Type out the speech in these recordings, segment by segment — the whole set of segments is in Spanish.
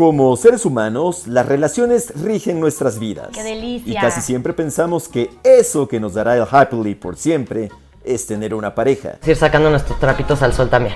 Como seres humanos, las relaciones rigen nuestras vidas. ¡Qué delicia! Y casi siempre pensamos que eso que nos dará el happily por siempre es tener una pareja. Ir sacando nuestros trapitos al sol también.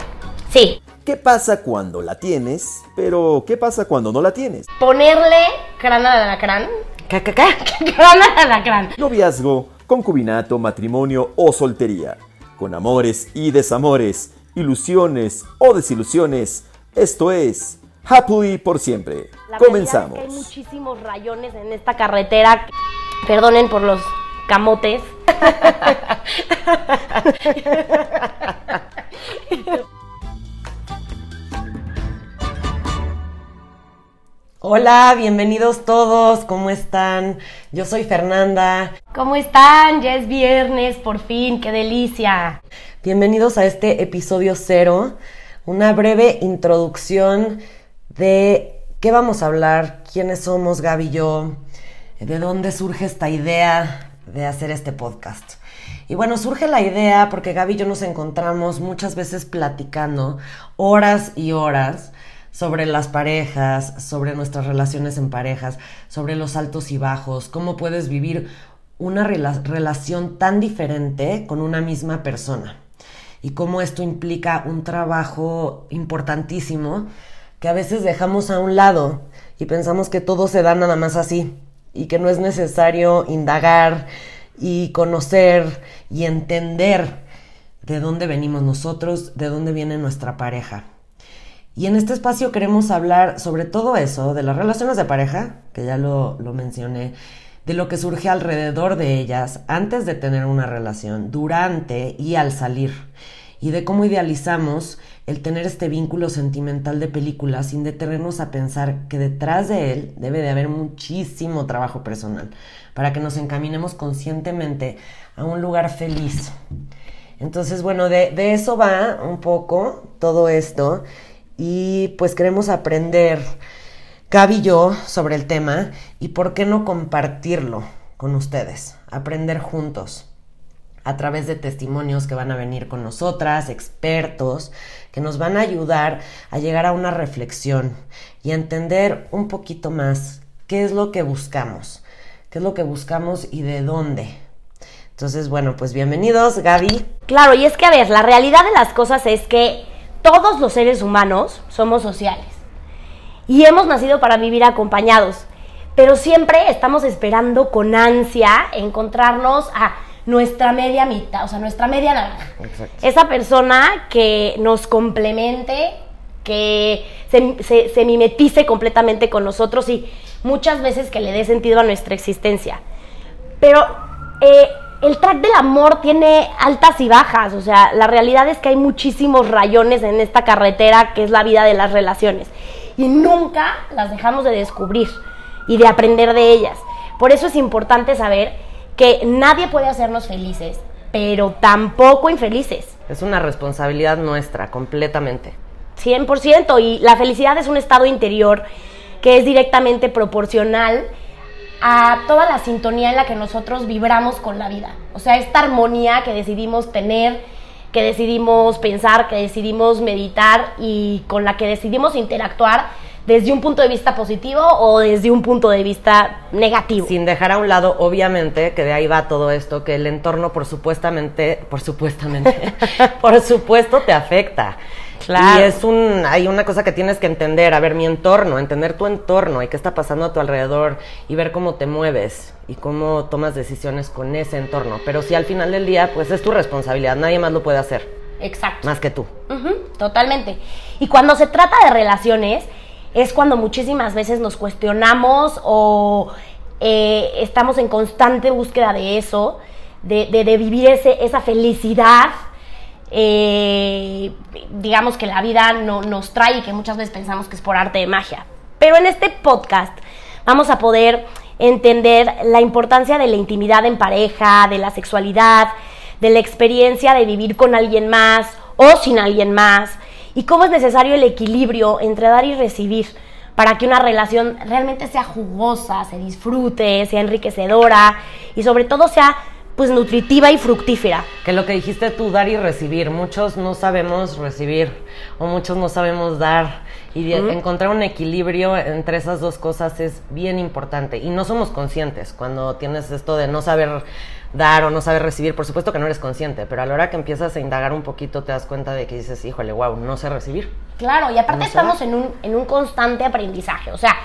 Sí, ¿Qué pasa cuando la tienes? Pero, ¿qué pasa cuando no la tienes? ponerle crana de alacrán. ¿Qué, qué, qué? crana de alacrán. Noviazgo, concubinato, matrimonio o soltería. Con amores y desamores, ilusiones o desilusiones. Esto es Happily por siempre. La realidad es que Comenzamos. hay muchísimos rayones en esta carretera. Perdonen por los camotes. Hola, bienvenidos todos, ¿cómo están? Yo soy Fernanda. ¿Cómo están? Ya es viernes, por fin, qué delicia. Bienvenidos a este episodio cero, una breve introducción de qué vamos a hablar, quiénes somos Gaby y yo, de dónde surge esta idea de hacer este podcast. Y bueno, surge la idea porque Gaby y yo nos encontramos muchas veces platicando horas y horas sobre las parejas, sobre nuestras relaciones en parejas, sobre los altos y bajos, cómo puedes vivir una rela- relación tan diferente con una misma persona y cómo esto implica un trabajo importantísimo que a veces dejamos a un lado y pensamos que todo se da nada más así y que no es necesario indagar y conocer y entender de dónde venimos nosotros, de dónde viene nuestra pareja. Y en este espacio queremos hablar sobre todo eso, de las relaciones de pareja, que ya lo, lo mencioné, de lo que surge alrededor de ellas antes de tener una relación, durante y al salir, y de cómo idealizamos el tener este vínculo sentimental de película sin detenernos a pensar que detrás de él debe de haber muchísimo trabajo personal para que nos encaminemos conscientemente a un lugar feliz. Entonces, bueno, de, de eso va un poco todo esto y pues queremos aprender, Gaby y yo, sobre el tema y por qué no compartirlo con ustedes, aprender juntos a través de testimonios que van a venir con nosotras, expertos, que nos van a ayudar a llegar a una reflexión y a entender un poquito más qué es lo que buscamos, qué es lo que buscamos y de dónde. Entonces, bueno, pues bienvenidos, Gaby. Claro, y es que a ver, la realidad de las cosas es que todos los seres humanos somos sociales y hemos nacido para vivir acompañados, pero siempre estamos esperando con ansia encontrarnos a nuestra media mitad, o sea, nuestra media naranja. Exacto. Esa persona que nos complemente, que se, se- se mimetice completamente con nosotros y muchas veces que le dé sentido a nuestra existencia. Pero eh, el track del amor tiene altas y bajas, o sea, la realidad es que hay muchísimos rayones en esta carretera que es la vida de las relaciones y nunca las dejamos de descubrir y de aprender de ellas. Por eso es importante saber que nadie puede hacernos felices, pero tampoco infelices. Es una responsabilidad nuestra, completamente. 100%. Y la felicidad es un estado interior que es directamente proporcional a toda la sintonía en la que nosotros vibramos con la vida. O sea, esta armonía que decidimos tener, que decidimos pensar, que decidimos meditar y con la que decidimos interactuar desde un punto de vista positivo o desde un punto de vista negativo. Sin dejar a un lado, obviamente, que de ahí va todo esto, que el entorno, por supuestamente, por supuestamente, por supuesto te afecta. Claro. Y es un, hay una cosa que tienes que entender, a ver, mi entorno, entender tu entorno y qué está pasando a tu alrededor y ver cómo te mueves y cómo tomas decisiones con ese entorno. Pero si al final del día, pues es tu responsabilidad, nadie más lo puede hacer, Exacto. más que tú. Totalmente. Y cuando se trata de relaciones, es cuando muchísimas veces nos cuestionamos o eh, estamos en constante búsqueda de eso, de, vivir ese, esa felicidad, eh, digamos que la vida no, nos trae y que muchas veces pensamos que es por arte de magia. Pero en este podcast vamos a poder entender la importancia de la intimidad en pareja, de la sexualidad, de la experiencia de vivir con alguien más o sin alguien más, y cómo es necesario el equilibrio entre dar y recibir para que una relación realmente sea jugosa, se disfrute, sea enriquecedora y sobre todo sea pues nutritiva y fructífera. Que lo que dijiste tú, dar y recibir. Muchos no sabemos recibir o muchos no sabemos dar. Y encontrar un equilibrio entre esas dos cosas es bien importante. Y no somos conscientes cuando tienes esto de no saber dar o no saber recibir. Por supuesto que no eres consciente, pero a la hora que empiezas a indagar un poquito te das cuenta de que dices, híjole, wow, no sé recibir. Claro, y aparte estamos en un, en un constante aprendizaje. O sea,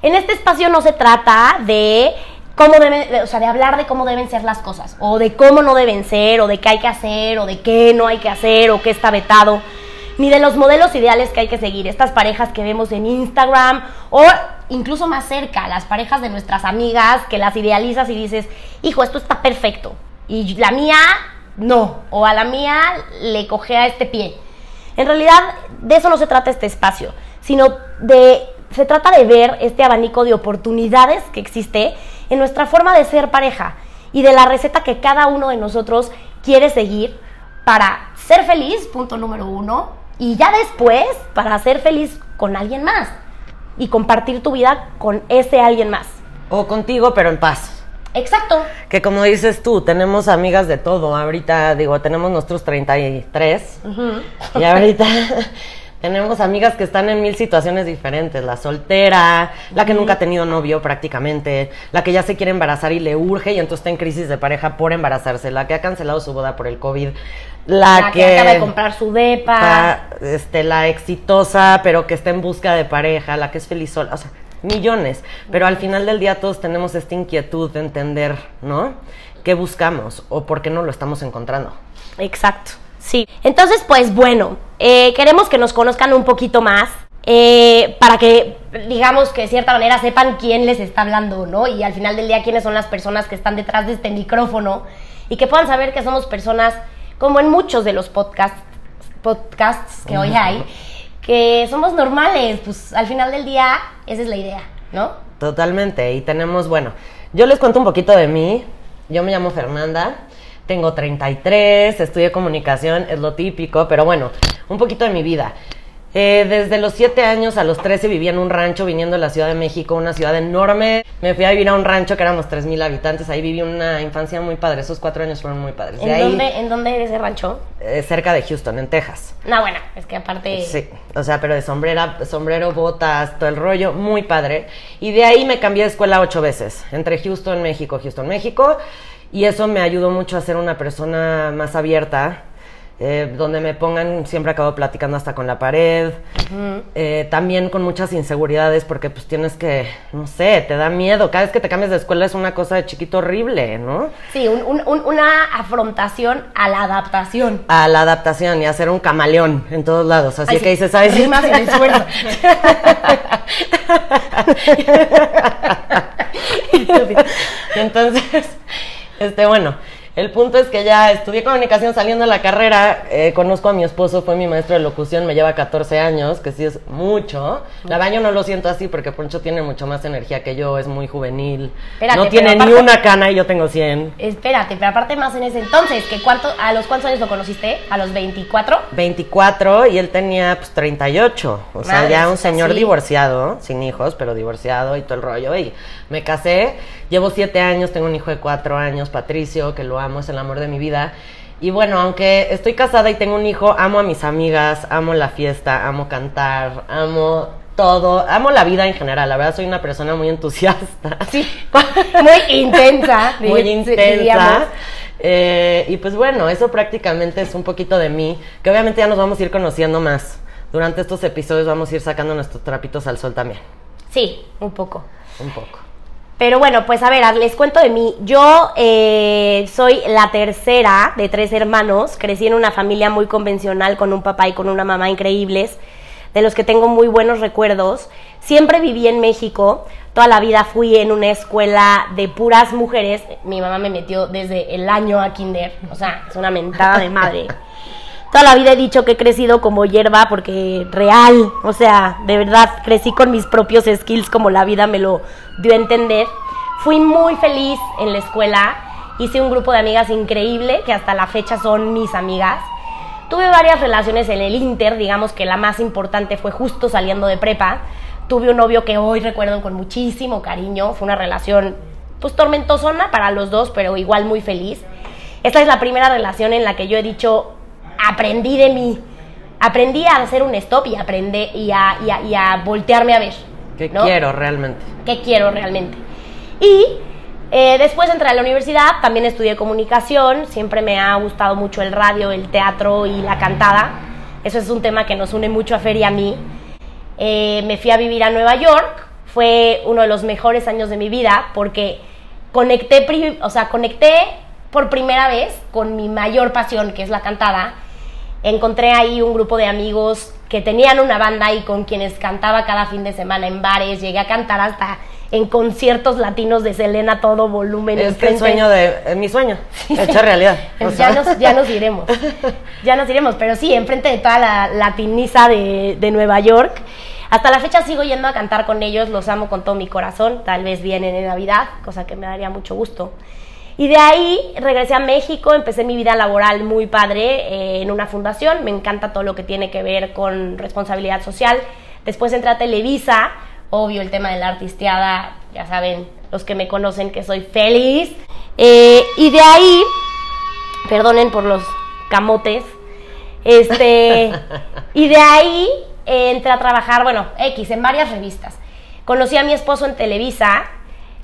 en este espacio no se trata de cómo deben, o sea, de hablar de cómo deben ser las cosas, o de cómo no deben ser, o de qué hay que hacer, o de qué no hay que hacer, o qué está vetado, ni de los modelos ideales que hay que seguir, estas parejas que vemos en Instagram, o incluso más cerca, las parejas de nuestras amigas, que las idealizas y dices, hijo, esto está perfecto, y la mía no, o a la mía le coge a este pie. En realidad, de eso no se trata este espacio, sino de se trata de ver este abanico de oportunidades que existe en nuestra forma de ser pareja y de la receta que cada uno de nosotros quiere seguir para ser feliz, punto número uno, y ya después para ser feliz con alguien más y compartir tu vida con ese alguien más. O contigo, pero en paz. Exacto. Que como dices tú, tenemos amigas de todo. Ahorita, digo, tenemos nuestros 33. Y ahorita tenemos amigas que están en mil situaciones diferentes, la soltera, la que nunca ha tenido novio prácticamente, la que ya se quiere embarazar y le urge y entonces está en crisis de pareja por embarazarse, la que ha cancelado su boda por el COVID, la, que, acaba de comprar su depa, este, la exitosa pero que está en busca de pareja, la que es feliz sola, o sea, millones, pero al final del día todos tenemos esta inquietud de entender, ¿no? ¿Qué buscamos o por qué no lo estamos encontrando? Exacto. Sí, entonces pues bueno, eh, queremos que nos conozcan un poquito más. Eh, para que, digamos que de cierta manera sepan quién les está hablando, ¿no? Y al final del día quiénes son las personas que están detrás de este micrófono y que puedan saber que somos personas, como en muchos de los podcasts, podcasts que hoy hay, que somos normales, pues al final del día esa es la idea, ¿no? Totalmente, y tenemos, bueno, yo les cuento un poquito de mí, yo me llamo Fernanda, tengo 33, estudié comunicación, es lo típico, pero bueno, un poquito de mi vida. Eh, desde los 7 años a los 13 vivía en un rancho viniendo de la Ciudad de México, una ciudad enorme. Me fui a vivir a un rancho que éramos 3.000 habitantes. Ahí viví una infancia muy padre. Esos cuatro años fueron muy padres. ¿En, dónde, ¿En dónde ese rancho? Eh, cerca de Houston, en Texas. No, bueno, es que aparte... Sí, o sea, pero de sombrera, sombrero, botas, todo el rollo, muy padre. Y de ahí me cambié de escuela ocho veces. Entre Houston, México, Houston, México. Y eso me ayudó mucho a ser una persona más abierta, eh, donde me pongan, siempre acabo platicando hasta con la pared, eh, también con muchas inseguridades porque pues tienes que, no sé, te da miedo, cada vez que te cambias de escuela es una cosa de chiquito horrible, ¿no? Sí, una afrontación a la adaptación. A la adaptación y a ser un camaleón en todos lados, así que dices, ¿sabes? esfuerzo. Entonces este, bueno, el punto es que ya estudié comunicación saliendo de la carrera, eh, conozco a mi esposo, fue mi maestro de locución, me lleva 14 años, que sí es mucho. La verdad yo no lo siento así porque Poncho tiene mucho más energía que yo, es muy juvenil. no tiene ni una cana y yo tengo 100. Espérate, pero aparte más en ese entonces, que cuánto, ¿a los cuántos años lo conociste? ¿A los 24? 24 y él tenía pues 38, o sea, ya un señor divorciado, sin hijos, pero divorciado y todo el rollo. Y me casé, llevo 7 años, tengo un hijo de 4 años, Patricio, que lo amo es el amor de mi vida. Y bueno, aunque estoy casada y tengo un hijo, amo a mis amigas, amo la fiesta, amo cantar, amo todo, amo la vida en general. La verdad soy una persona muy entusiasta. Sí, muy intensa. muy intensa. Eh, y pues bueno, eso prácticamente es un poquito de mí, que obviamente ya nos vamos a ir conociendo más. Durante estos episodios vamos a ir sacando nuestros trapitos al sol también. Sí, un poco. Un poco. Pero bueno, pues a ver, les cuento de mí. Yo eh, soy la tercera de tres hermanos. Crecí en una familia muy convencional con un papá y con una mamá increíbles, de los que tengo muy buenos recuerdos. Siempre viví en México. Toda la vida fui en una escuela de puras mujeres. Mi mamá me metió desde el año a kinder. O sea, es una mentada de madre. Toda la vida he dicho que he crecido como hierba porque real, o sea, de verdad crecí con mis propios skills como la vida me lo dio a entender. Fui muy feliz en la escuela, hice un grupo de amigas increíble que hasta la fecha son mis amigas. Tuve varias relaciones en el Inter, digamos que la más importante fue justo saliendo de prepa. Tuve un novio que hoy recuerdo con muchísimo cariño, fue una relación pues tormentosona para los dos, pero igual muy feliz. esta es la primera relación en la que yo he dicho, aprendí de mí. Aprendí a hacer un stop y, aprendí, y, a, y, a, y a voltearme a ver. ¿Qué ¿no? quiero realmente? qué quiero realmente. Y eh, después entré a la universidad, también estudié comunicación, siempre me ha gustado mucho el radio, el teatro y la cantada. Eso es un tema que nos une mucho a Fer y a mí. Eh, me fui a vivir a Nueva York, fue uno de los mejores años de mi vida porque conecté, o sea, conecté por primera vez con mi mayor pasión, que es la cantada. Encontré ahí un grupo de amigos que tenían una banda y con quienes cantaba cada fin de semana en bares. Llegué a cantar hasta en conciertos latinos de Selena todo volumen. Es que el sueño de... es mi sueño, hecho realidad. Ya, sea, nos, ya nos iremos. Ya nos iremos. Pero sí, enfrente de toda la latiniza de, de Nueva York. Hasta la fecha sigo yendo a cantar con ellos, los amo con todo mi corazón. Tal vez vienen en Navidad, cosa que me daría mucho gusto. Y de ahí regresé a México, empecé mi vida laboral muy padre eh, en una fundación. Me encanta todo lo que tiene que ver con responsabilidad social. Después entré a Televisa, obvio el tema de la artisteada, ya saben los que me conocen que soy feliz. Eh, y de ahí perdonen por los camotes. Este, y de ahí eh, entré a trabajar, bueno, X, en varias revistas. Conocí a mi esposo en Televisa,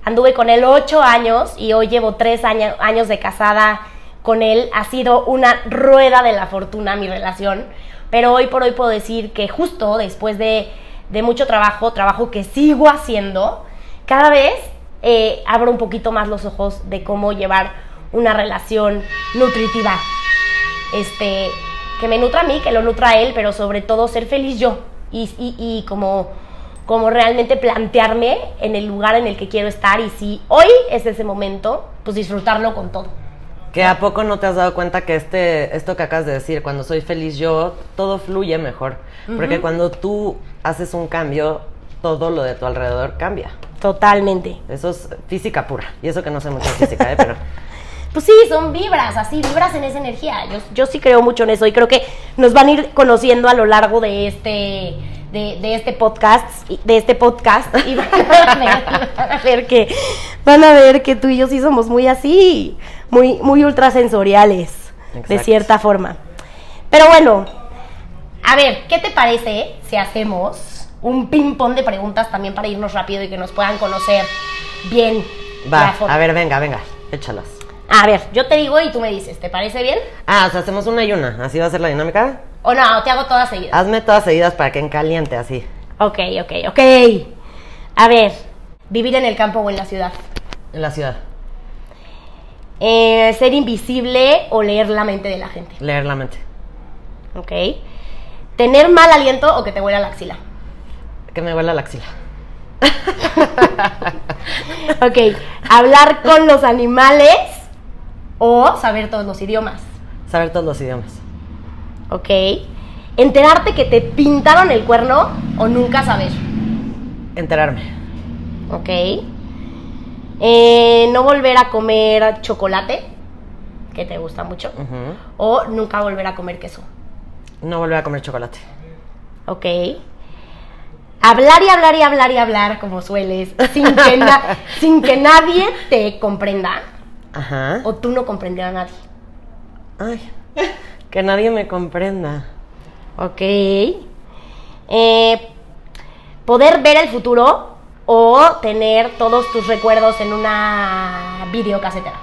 anduve con él ocho años y hoy llevo tres año- años de casada con él. Ha sido una rueda de la fortuna mi relación, pero hoy por hoy puedo decir que justo después de, de mucho trabajo, trabajo que sigo haciendo, cada vez eh, abro un poquito más los ojos de cómo llevar una relación nutritiva. Este, que me nutra a mí, que lo nutra a él, pero sobre todo ser feliz yo y, y- y como, como realmente plantearme en el lugar en el que quiero estar y si hoy es ese momento, pues disfrutarlo con todo. que a poco no te has dado cuenta que este, esto que acabas de decir, cuando soy feliz yo, todo fluye mejor. Porque cuando tú haces un cambio, todo lo de tu alrededor cambia. Totalmente. Eso es física pura. Y eso que no sé mucho de física, ¿eh? Pero Pues sí, son vibras, así, vibras en esa energía. Yo, yo sí creo mucho en eso y creo que nos van a ir conociendo a lo largo de este, de, de este podcast, de este podcast y van a, ver, van a ver que van a ver que tú y yo sí somos muy así, muy, muy ultrasensoriales, de cierta forma. Pero bueno, a ver, ¿qué te parece si hacemos un ping-pong de preguntas también para irnos rápido y que nos puedan conocer bien? va, a ver, venga, venga, échalas. A ver, yo te digo y tú me dices, ¿te parece bien? Ah, o sea, hacemos una y una. ¿Así va a ser la dinámica? O no, te hago todas seguidas. Hazme todas seguidas para que en caliente, así. Ok, ok, ok. A ver, vivir en el campo o en la ciudad. En la ciudad. Eh, ser invisible o leer la mente de la gente. Leer la mente. Ok. Tener mal aliento o que te huela la axila. Que me huela la axila. Ok. Hablar con los animales o saber todos los idiomas. Saber todos los idiomas. Ok. Enterarte que te pintaron el cuerno o nunca saber. Enterarme. Ok. Eh, no volver a comer chocolate, que te gusta mucho. O nunca volver a comer queso. No volver a comer chocolate. Ok. Hablar y hablar y hablar y hablar como sueles, sin que, na- sin que nadie te comprenda. Ajá. O tú no comprender a nadie. Ay. Que nadie me comprenda. Ok. Eh, poder ver el futuro o tener todos tus recuerdos en una videocasetera.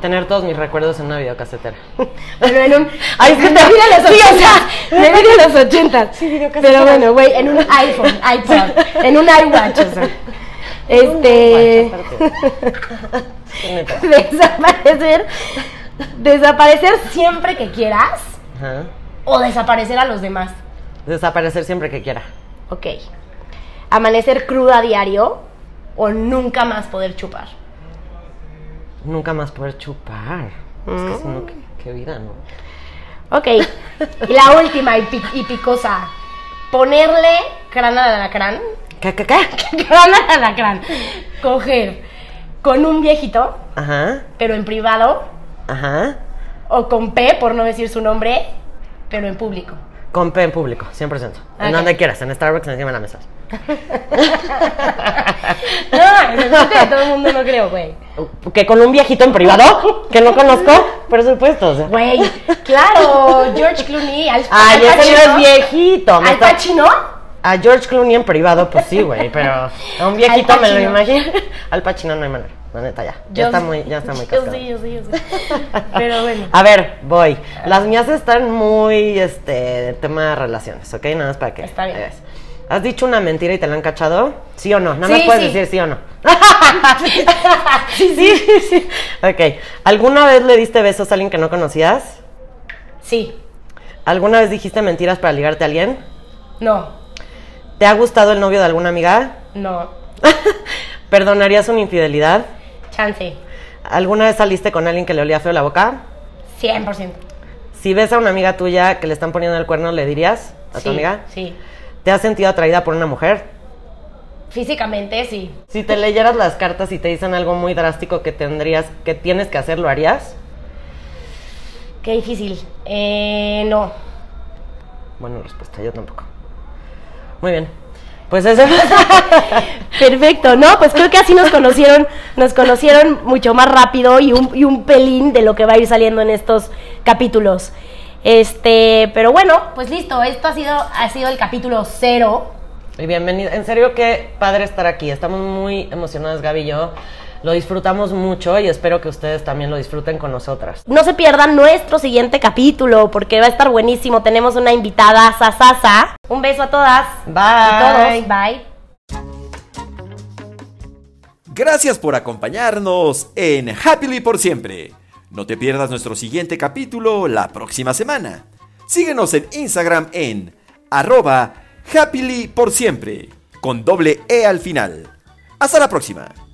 Tener todos mis recuerdos en una videocasetera. Bueno, en un. Ay, es que te- de los sí, o 80. sea, vida de los 80. Sí, videocasetera. Pero bueno, güey, en un iPhone, iPod, en un iWatch, o sea. Este. Desaparecer. Desaparecer siempre que quieras Ajá. o desaparecer a los demás. Desaparecer siempre que quiera. Ok. Amanecer cruda a diario o nunca más poder chupar. Nunca más poder chupar. Es que si no, qué, qué vida, ¿no? Ok. Y la última y picosa. Ponerle crana de alacrán. ¿Qué, qué, qué? crana de alacrán. Coger con un viejito, Ajá. pero en privado. Ajá. O con P, por no decir su nombre, pero en público. Con P en público, 100%. En Ok. donde quieras, en Starbucks, encima de la mesa. No, en el frente de todo el mundo no creo, güey. que con un viejito en privado que no conozco, por supuesto. o sea. Güey, claro, George Clooney. Al, Ay, Al ese no es viejito. me ¿Al está- Pacino? A George Clooney en privado, pues sí, güey, pero a un viejito me lo imagino. Al Pacino no hay manera, la neta ya. Ya Yo- está muy, ya está muy Yo cascado. sí, yo sí, yo sí. Pero bueno. A ver, voy. Las mías están muy, este, tema de relaciones, ¿ok? Nada más para que Está bien. ¿Has dicho una mentira y te la han cachado? ¿Sí o no? Nada Sí, más puedes sí. decir sí o no. sí, sí, sí. Ok. ¿Alguna vez le diste besos a alguien que no conocías? Sí, ¿Alguna vez dijiste mentiras para ligarte a alguien? no, ¿Te ha gustado el novio de alguna amiga? no. ¿Perdonarías una infidelidad? Chance. ¿Alguna vez saliste con alguien que le olía feo la boca? 100%. Si ves a una amiga tuya que le están poniendo el cuerno, ¿le dirías a tu amiga? Sí. ¿Te has sentido atraída por una mujer? Físicamente, sí. Si te leyeras las cartas y te dicen algo muy drástico que tendrías, que tienes que hacer, ¿lo harías? Qué difícil. Eh, no. Buena respuesta, yo tampoco. Muy bien. Pues eso. Perfecto, ¿no? Pues creo que así nos conocieron, nos conocieron mucho más rápido y un, y un pelín de lo que va a ir saliendo en estos capítulos. Este, pero bueno, pues listo, esto ha sido, ha sido el capítulo cero. y bienvenido. En serio, qué padre estar aquí. Estamos muy emocionados, Gaby y yo. Lo disfrutamos mucho y espero que ustedes también lo disfruten con nosotras. No se pierdan nuestro siguiente capítulo porque va a estar buenísimo. Tenemos una invitada, Sasasa. Un beso a todas. Bye. Todos. Bye. Gracias por acompañarnos en Happily por siempre. No te pierdas nuestro siguiente capítulo la próxima semana. Síguenos en Instagram en arroba happily por siempre, con doble E al final. Hasta la próxima.